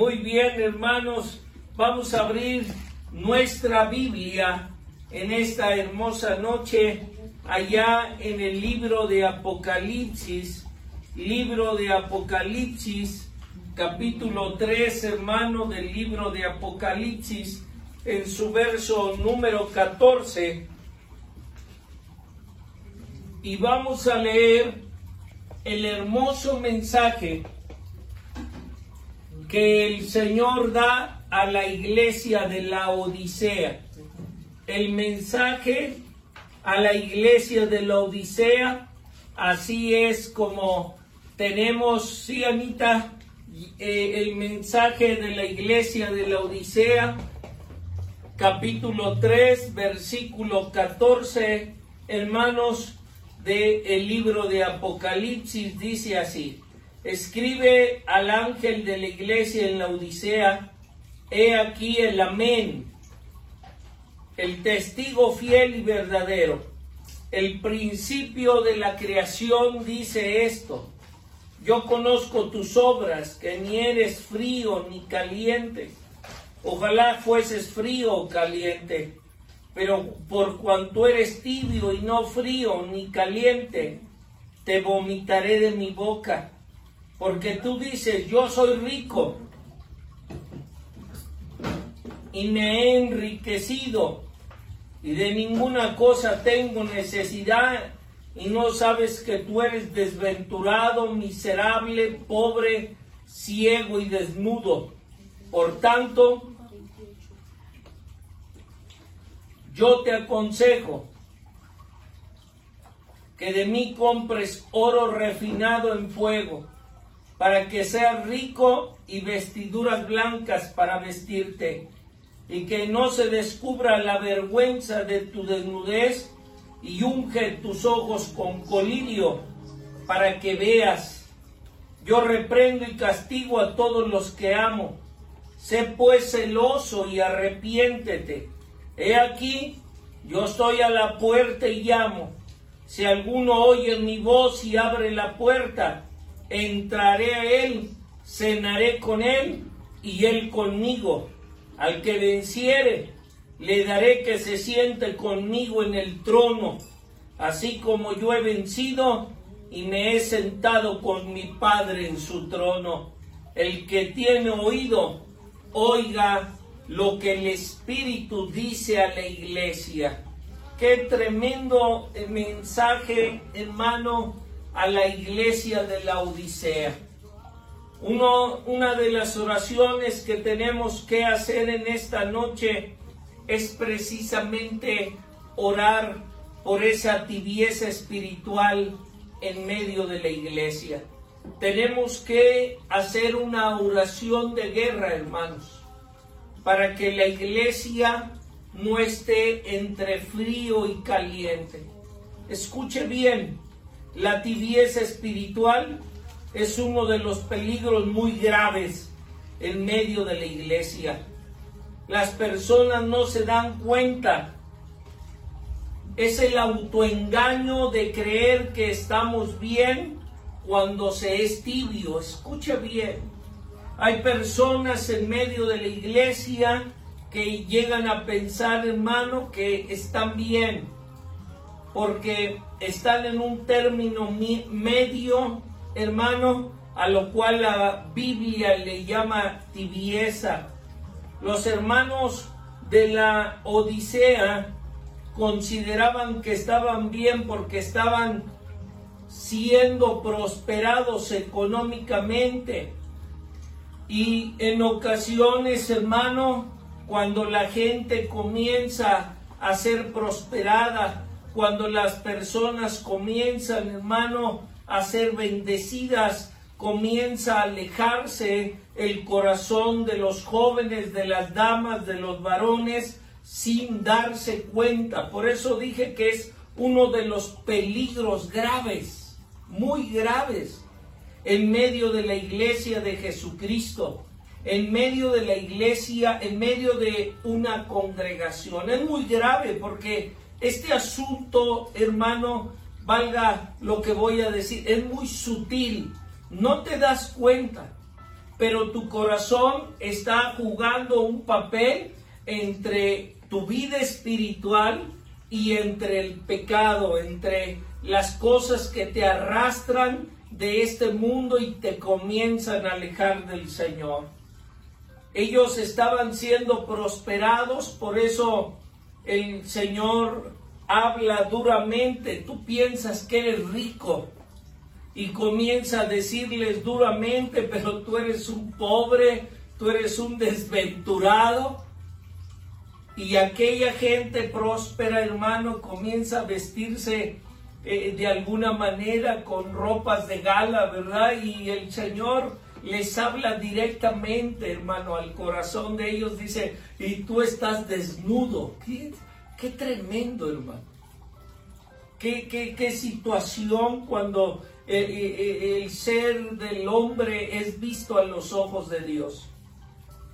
Muy bien, hermanos, vamos a abrir nuestra Biblia en esta hermosa noche allá en el libro de Apocalipsis, libro de Apocalipsis, capítulo 3, hermano, del libro de Apocalipsis, en su verso número 14. Y vamos a leer el hermoso mensaje que el Señor da a la iglesia de la Odisea. El mensaje a la iglesia de la Odisea, así es como tenemos, sí, Anita, eh, el mensaje de la iglesia de la Odisea, capítulo 3, versículo 14, hermanos, del el libro de Apocalipsis, dice así escribe al ángel de la iglesia en la Odisea, he aquí el amén, el testigo fiel y verdadero. El principio de la creación dice esto. Yo conozco tus obras, que ni eres frío ni caliente. Ojalá fueses frío o caliente, pero por cuanto eres tibio y no frío ni caliente, te vomitaré de mi boca porque tú dices, yo soy rico y me he enriquecido y de ninguna cosa tengo necesidad y no sabes que tú eres desventurado, miserable, pobre, ciego y desnudo. Por tanto, yo te aconsejo que de mí compres oro refinado en fuego para que seas rico y vestiduras blancas para vestirte, y que no se descubra la vergüenza de tu desnudez, y unge tus ojos con colirio, para que veas. Yo reprendo y castigo a todos los que amo. Sé pues celoso y arrepiéntete. He aquí, yo estoy a la puerta y llamo. Si alguno oye mi voz y abre la puerta, entraré a él, cenaré con él y él conmigo. Al que venciere, le daré que se siente conmigo en el trono, así como yo he vencido y me he sentado con mi Padre en su trono. El que tiene oído, oiga lo que el Espíritu dice a la iglesia. Qué tremendo mensaje, hermano a la iglesia de la Odisea. Una de las oraciones que tenemos que hacer en esta noche es precisamente orar por esa tibieza espiritual en medio de la iglesia. Tenemos que hacer una oración de guerra, hermanos, para que la iglesia no esté entre frío y caliente. Escuche bien, la tibieza espiritual es uno de los peligros muy graves en medio de la iglesia. Las personas no se dan cuenta. Es el autoengaño de creer que estamos bien cuando se es tibio. Escucha bien. Hay personas en medio de la iglesia que llegan a pensar, hermano, que están bien porque están en un término medio, hermano, a lo cual la Biblia le llama tibieza. Los hermanos de la Odisea consideraban que estaban bien porque estaban siendo prosperados económicamente. Y en ocasiones, hermano, cuando la gente comienza a ser prosperada, cuando las personas comienzan, hermano, a ser bendecidas, comienza a alejarse el corazón de los jóvenes, de las damas, de los varones, sin darse cuenta. Por eso dije que es uno de los peligros graves, muy graves, en medio de la iglesia de Jesucristo, en medio de la iglesia, en medio de una congregación. Es muy grave porque este asunto, hermano, valga lo que voy a decir, es muy sutil. No te das cuenta. pero tu corazón está jugando un papel entre tu vida espiritual y entre el pecado, entre las cosas que te arrastran de este mundo y te comienzan a alejar del Señor. Ellos estaban siendo prosperados, por eso el Señor habla duramente. Tú piensas que eres rico y comienza a decirles duramente, pero tú eres un pobre, tú eres un desventurado. Y aquella gente próspera, hermano, comienza a vestirse eh, de alguna manera con ropas de gala, ¿verdad? Y el Señor les habla directamente, hermano, al corazón de ellos. Dice, y tú estás desnudo. Qué, qué tremendo, hermano. Qué, qué, qué situación cuando el, el ser del hombre es visto a los ojos de Dios.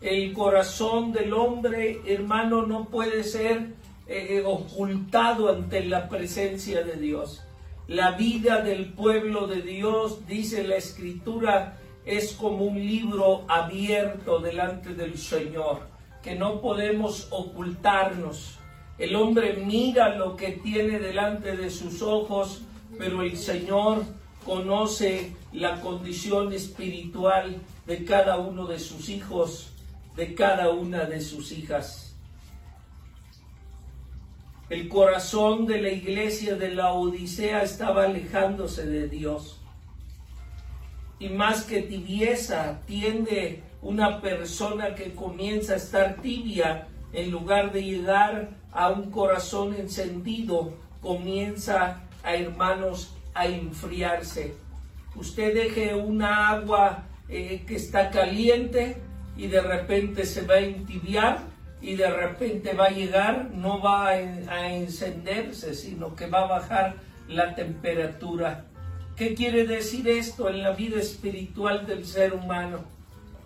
El corazón del hombre, hermano, no puede ser eh, ocultado ante la presencia de Dios. La vida del pueblo de Dios, dice la escritura, es como un libro abierto delante del Señor, que no podemos ocultarnos. El hombre mira lo que tiene delante de sus ojos, pero el Señor conoce la condición espiritual de cada uno de sus hijos de cada una de sus hijas. El corazón de la iglesia de la Odisea estaba alejándose de Dios. Y más que tibieza, tiende una persona que comienza a estar tibia, en lugar de llegar a un corazón encendido, comienza a hermanos a enfriarse. Usted deje una agua eh, que está caliente y de repente se va a entibiar y de repente va a llegar, no va a, encenderse, sino que va a bajar la temperatura. ¿Qué quiere decir esto en la vida espiritual del ser humano?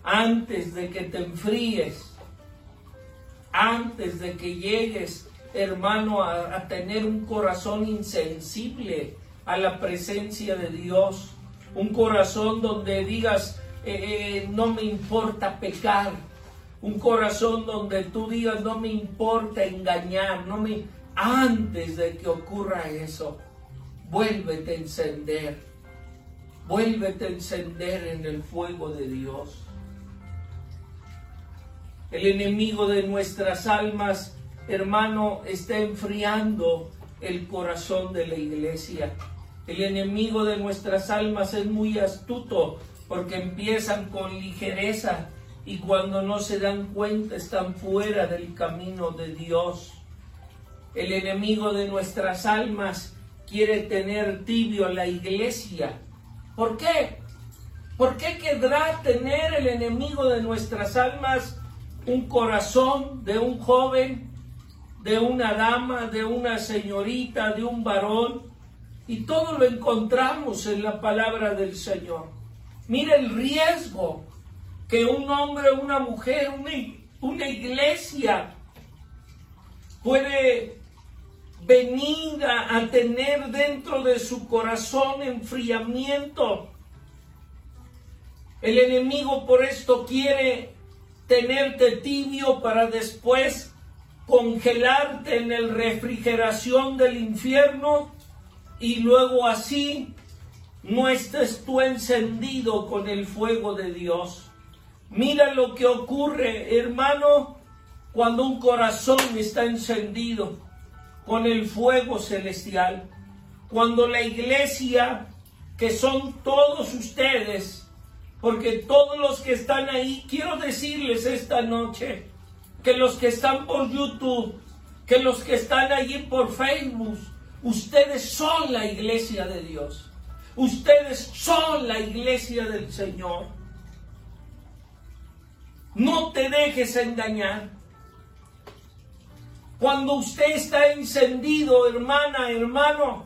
Antes de que te enfríes, antes de que llegues, hermano, a, tener un corazón insensible a la presencia de Dios, un corazón donde digas, eh, eh, no me importa pecar, un corazón donde tú digas no me importa engañar, no me antes de que ocurra eso, vuélvete a encender, vuélvete a encender en el fuego de Dios. El enemigo de nuestras almas, hermano, está enfriando el corazón de la iglesia. El enemigo de nuestras almas es muy astuto porque empiezan con ligereza y cuando no se dan cuenta están fuera del camino de Dios. El enemigo de nuestras almas quiere tener tibio la iglesia. ¿Por qué? ¿Por qué querrá tener el enemigo de nuestras almas un corazón de un joven, de una dama, de una señorita, de un varón? Y todo lo encontramos en la palabra del Señor. Mira el riesgo que un hombre, una mujer, una, una iglesia puede venir a, tener dentro de su corazón enfriamiento. El enemigo por esto quiere tenerte tibio para después congelarte en el refrigeración del infierno y luego así no estés tú encendido con el fuego de Dios. Mira lo que ocurre, hermano, cuando un corazón está encendido con el fuego celestial. Cuando la iglesia, que son todos ustedes, porque todos los que están ahí, quiero decirles esta noche, que los que están por YouTube, que los que están allí por Facebook, ustedes son la iglesia de Dios. Ustedes son la iglesia del Señor. No te dejes engañar. Cuando usted está encendido, hermana, hermano,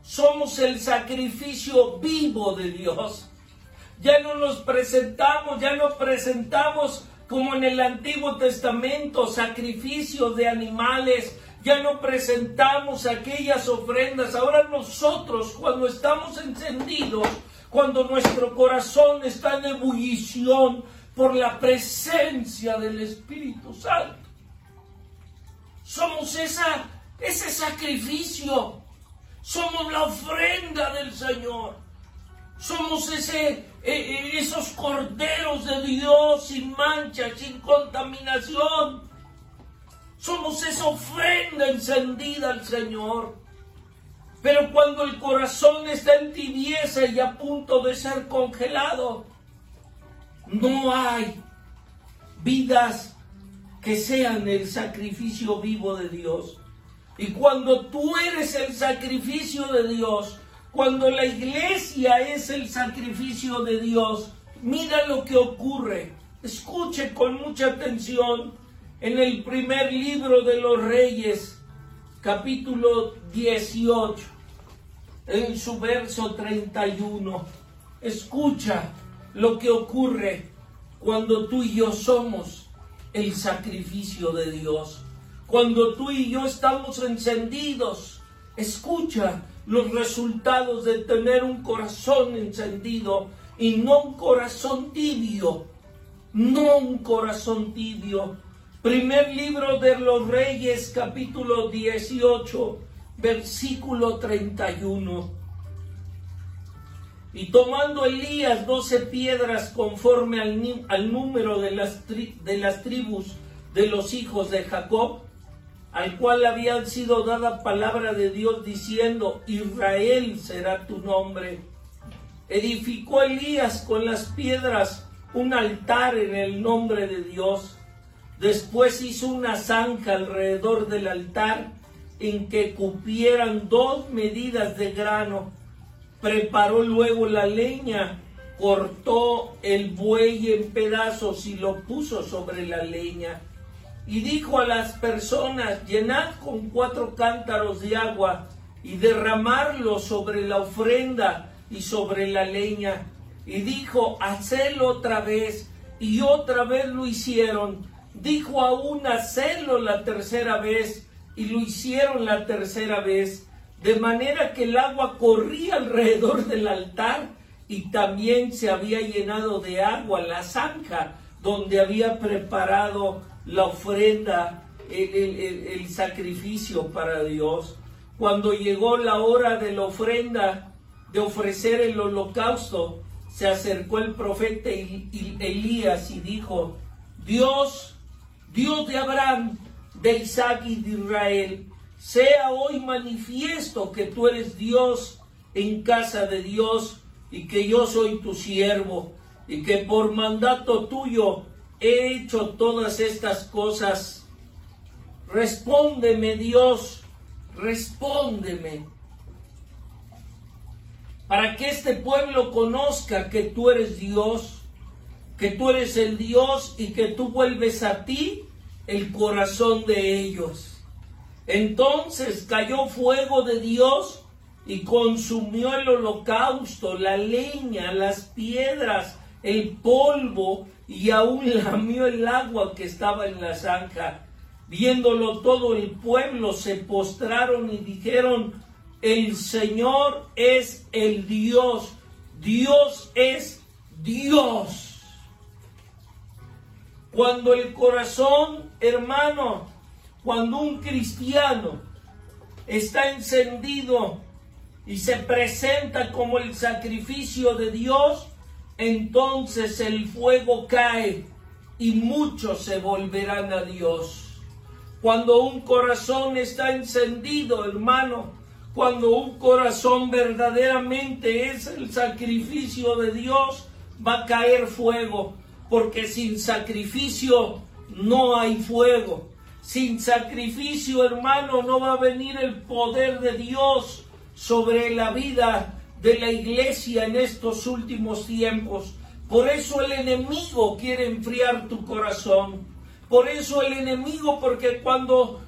somos el sacrificio vivo de Dios. Ya no nos presentamos, ya nos presentamos como en el Antiguo Testamento, sacrificios de animales, ya no presentamos aquellas ofrendas. Ahora nosotros, cuando estamos encendidos, cuando nuestro corazón está en ebullición por la presencia del Espíritu Santo. Somos esa, ese sacrificio, somos la ofrenda del Señor, somos ese, eh, eh, esos corderos de Dios sin mancha, sin contaminación. Somos esa ofrenda encendida al Señor. Pero cuando el corazón está en tibieza y a punto de ser congelado, no hay vidas que sean el sacrificio vivo de Dios. Y cuando tú eres el sacrificio de Dios, cuando la iglesia es el sacrificio de Dios, mira lo que ocurre. Escuche con mucha atención en el primer libro de los reyes, capítulo 18, en su verso 31. Escucha lo que ocurre cuando tú y yo somos el sacrificio de Dios. Cuando tú y yo estamos encendidos, escucha los resultados de tener un corazón encendido y no un corazón tibio, no un corazón tibio Primer libro de los Reyes, capítulo 18, versículo 31. Y tomando Elías doce piedras conforme al, al número de las, de las tribus de los hijos de Jacob, al cual habían sido dada palabra de Dios diciendo, Israel será tu nombre. Edificó Elías con las piedras un altar en el nombre de Dios Después hizo una zanja alrededor del altar en que cupieran dos medidas de grano. Preparó luego la leña, cortó el buey en pedazos y lo puso sobre la leña. Y dijo a las personas, llenad con cuatro cántaros de agua y derramarlo sobre la ofrenda y sobre la leña. Y dijo, hacedlo otra vez. Y otra vez lo hicieron dijo aún hacerlo la tercera vez y lo hicieron la tercera vez, de manera que el agua corría alrededor del altar y también se había llenado de agua la zanja donde había preparado la ofrenda, el, sacrificio para Dios. Cuando llegó la hora de la ofrenda, de ofrecer el holocausto, se acercó el profeta Elías y dijo, Dios Dios de Abraham, de Isaac y de Israel, sea hoy manifiesto que tú eres Dios en casa de Dios y que yo soy tu siervo y que por mandato tuyo he hecho todas estas cosas. Respóndeme Dios, respóndeme, para que este pueblo conozca que tú eres Dios que tú eres el Dios y que tú vuelves a ti el corazón de ellos. Entonces cayó fuego de Dios y consumió el holocausto, la leña, las piedras, el polvo y aún lamió el agua que estaba en la zanja. Viéndolo todo el pueblo se postraron y dijeron, el Señor es el Dios, Dios es Dios. Cuando el corazón, hermano, cuando un cristiano está encendido y se presenta como el sacrificio de Dios, entonces el fuego cae y muchos se volverán a Dios. Cuando un corazón está encendido, hermano, cuando un corazón verdaderamente es el sacrificio de Dios, va a caer fuego porque sin sacrificio no hay fuego. Sin sacrificio, hermano, no va a venir el poder de Dios sobre la vida de la iglesia en estos últimos tiempos. Por eso el enemigo quiere enfriar tu corazón. Por eso el enemigo, porque cuando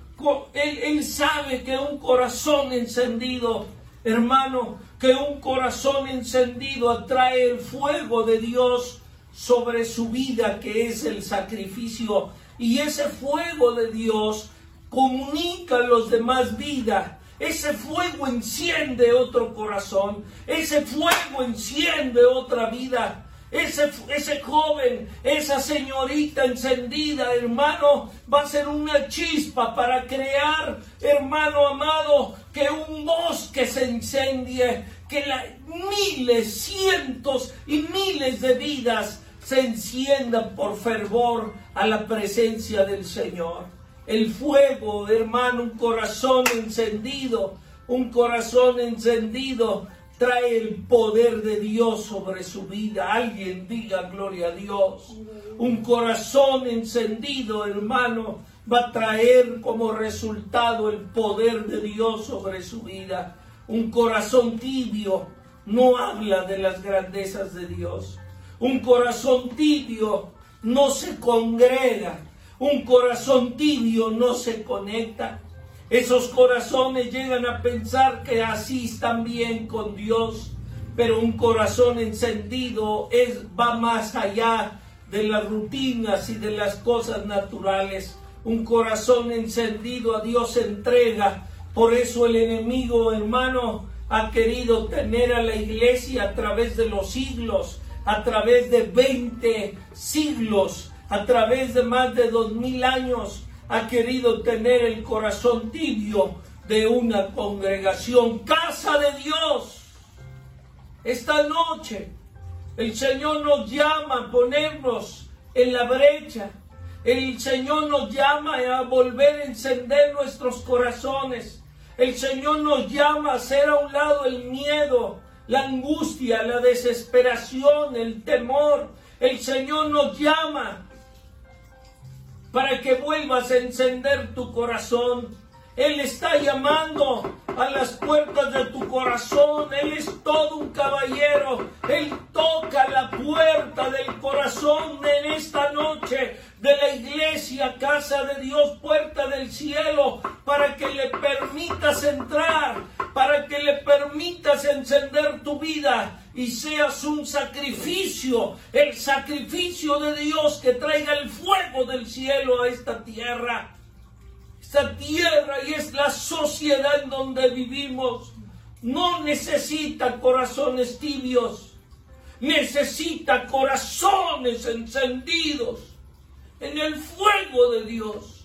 él, él sabe que un corazón encendido, hermano, que un corazón encendido atrae el fuego de Dios sobre su vida, que es el sacrificio. Y ese fuego de Dios comunica a los demás vida. ese fuego enciende otro corazón, ese fuego enciende otra vida. Ese, ese joven, esa señorita encendida, hermano, va a ser una chispa para crear, hermano amado, que un bosque se incendie, que miles, cientos y miles de vidas se enciendan por fervor a la presencia del Señor. El fuego, hermano, un corazón encendido, un corazón encendido trae el poder de Dios sobre su vida. Alguien diga gloria a Dios. Un corazón encendido, hermano, va a traer como resultado el poder de Dios sobre su vida. Un corazón tibio no habla de las grandezas de Dios. Un corazón tibio no se congrega. Un corazón tibio no se conecta. Esos corazones llegan a pensar que así están bien con Dios, pero un corazón encendido es, va más allá de las rutinas y de las cosas naturales. Un corazón encendido a Dios entrega. Por eso el enemigo, hermano, ha querido tener a la iglesia a través de los siglos, a través de 20 siglos, a través de más de dos mil años ha querido tener el corazón tibio de una congregación, casa de Dios. Esta noche el Señor nos llama a ponernos en la brecha. El Señor nos llama a volver a encender nuestros corazones. El Señor nos llama a hacer a un lado el miedo, la angustia, la desesperación, el temor. El Señor nos llama para que vuelvas a encender tu corazón. Él está llamando a las puertas de tu corazón. Él es todo un caballero. Él toca la puerta del corazón en esta noche de la iglesia, casa de Dios, puerta del cielo, para que le permitas entrar, para que le permitas encender tu vida y seas un sacrificio, el sacrificio de Dios que traiga el fuego del cielo a esta tierra. Esta tierra y es la sociedad en donde vivimos. No necesita corazones tibios, necesita corazones encendidos en el fuego de Dios.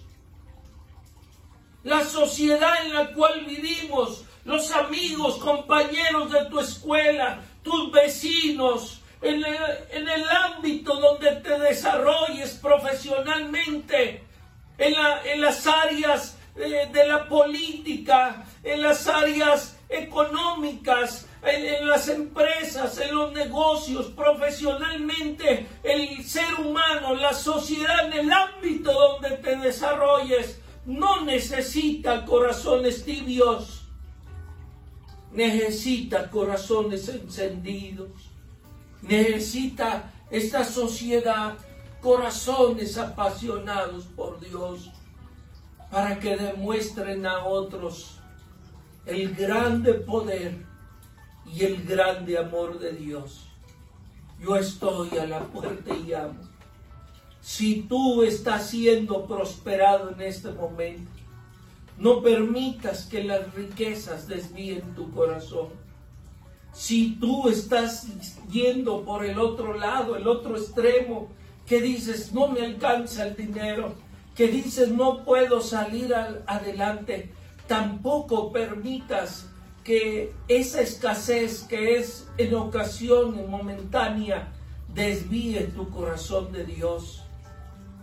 La sociedad en la cual vivimos, los amigos, compañeros de tu escuela, tus vecinos, en el, ámbito donde te desarrolles profesionalmente, en, las áreas eh, de la política, en las áreas económicas, en, las empresas, en los negocios, profesionalmente, el ser humano, la sociedad, en el ámbito donde te desarrolles, no necesita corazones tibios. Necesita corazones encendidos, necesita esta sociedad corazones apasionados por Dios para que demuestren a otros el grande poder y el grande amor de Dios. Yo estoy a la puerta y llamo. Si tú estás siendo prosperado en este momento, no permitas que las riquezas desvíen tu corazón. Si tú estás yendo por el otro lado, el otro extremo, que dices, no me alcanza el dinero, que dices, no puedo salir adelante, tampoco permitas que esa escasez que es en ocasión momentánea desvíe tu corazón de Dios.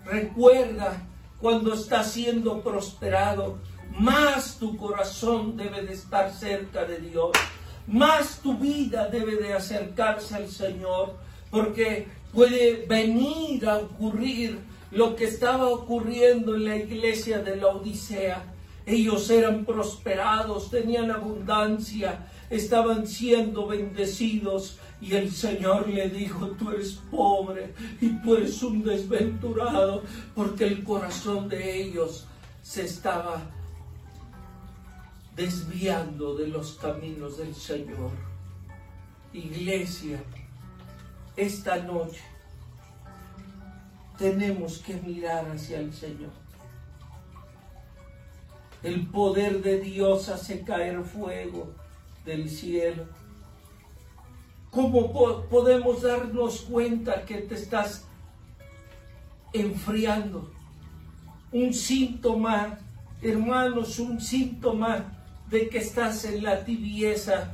Recuerda cuando estás siendo prosperado, más tu corazón debe de estar cerca de Dios, más tu vida debe de acercarse al Señor, porque puede venir a ocurrir lo que estaba ocurriendo en la iglesia de la Odisea. Ellos eran prosperados, tenían abundancia, estaban siendo bendecidos y el Señor le dijo, tú eres pobre y tú eres un desventurado porque el corazón de ellos se estaba desviando de los caminos del Señor. Iglesia, esta noche tenemos que mirar hacia el Señor. el poder de Dios hace caer fuego del cielo. ¿Cómo podemos darnos cuenta que te estás enfriando? Un síntoma, hermanos, un síntoma de que estás en la tibieza,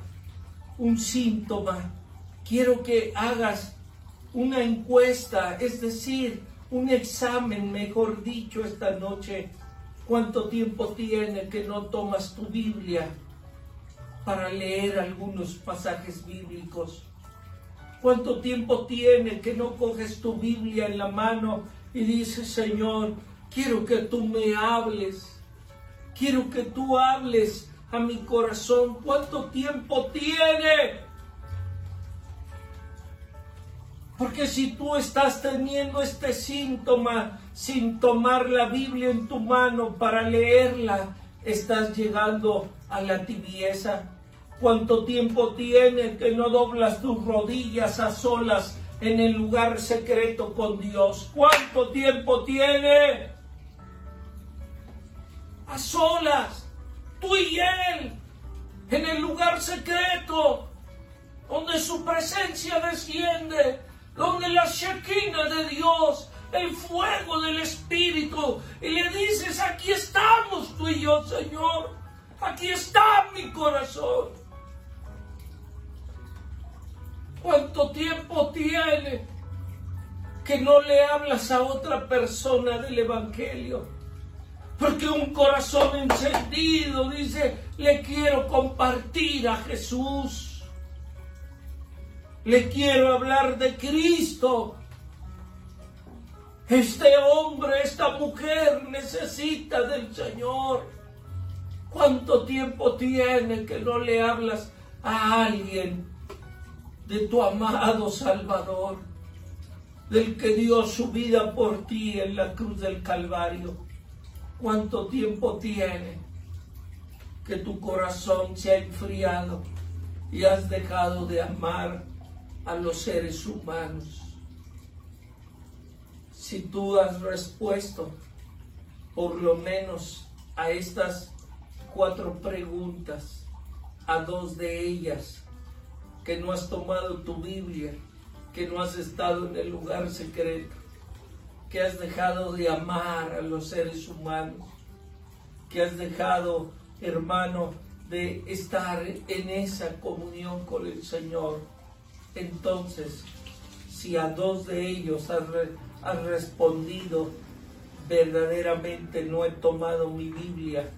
un síntoma. Quiero que hagas una encuesta, es decir, un examen, mejor dicho, esta noche. ¿Cuánto tiempo tiene que no tomas tu Biblia para leer algunos pasajes bíblicos? ¿Cuánto tiempo tiene que no coges tu Biblia en la mano y dices, Señor, quiero que tú me hables? Quiero que tú hables a mi corazón. ¿Cuánto tiempo tiene Porque si tú estás teniendo este síntoma sin tomar la Biblia en tu mano para leerla, estás llegando a la tibieza. ¿Cuánto tiempo tiene que no doblas tus rodillas a solas en el lugar secreto con Dios? ¿Cuánto tiempo tiene? A solas, tú y Él, en el lugar secreto, donde su presencia desciende donde la Shekinah de Dios, el fuego del Espíritu, y le dices, aquí estamos tú y yo, Señor, aquí está mi corazón. ¿Cuánto tiempo tiene que no le hablas a otra persona del Evangelio? Porque un corazón encendido dice, le quiero compartir a Jesús. Le quiero hablar de Cristo. Este hombre, esta mujer necesita del Señor. ¿Cuánto tiempo tiene que no le hablas a alguien de tu amado Salvador, del que dio su vida por ti en la cruz del Calvario? ¿Cuánto tiempo tiene que tu corazón se ha enfriado y has dejado de amar a los seres humanos. Si tú has respuesto por lo menos a estas cuatro preguntas, a dos de ellas, que no has tomado tu Biblia, que no has estado en el lugar secreto, que has dejado de amar a los seres humanos, que has dejado, hermano, de estar en esa comunión con el Señor entonces, si a dos de ellos has, respondido, verdaderamente no he tomado mi Biblia,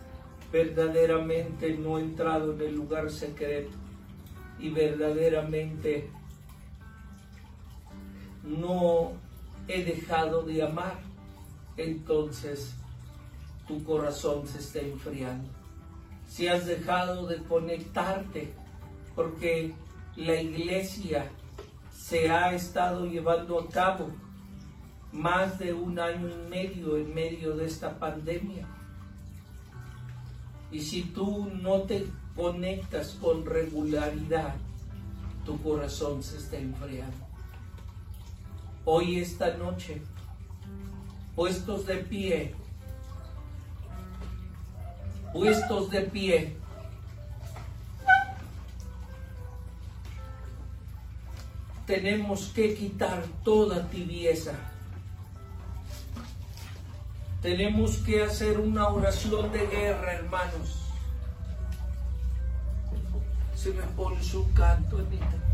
verdaderamente no he entrado en el lugar secreto y verdaderamente no he dejado de amar, entonces tu corazón se está enfriando. Si has dejado de conectarte, porque la iglesia se ha estado llevando a cabo más de un año y medio en medio de esta pandemia. Y si tú no te conectas con regularidad, tu corazón se está enfriando. Hoy, esta noche, puestos de pie, puestos de pie, tenemos que quitar toda tibieza. Tenemos que hacer una oración de guerra, hermanos. Se me pone su canto, Anita.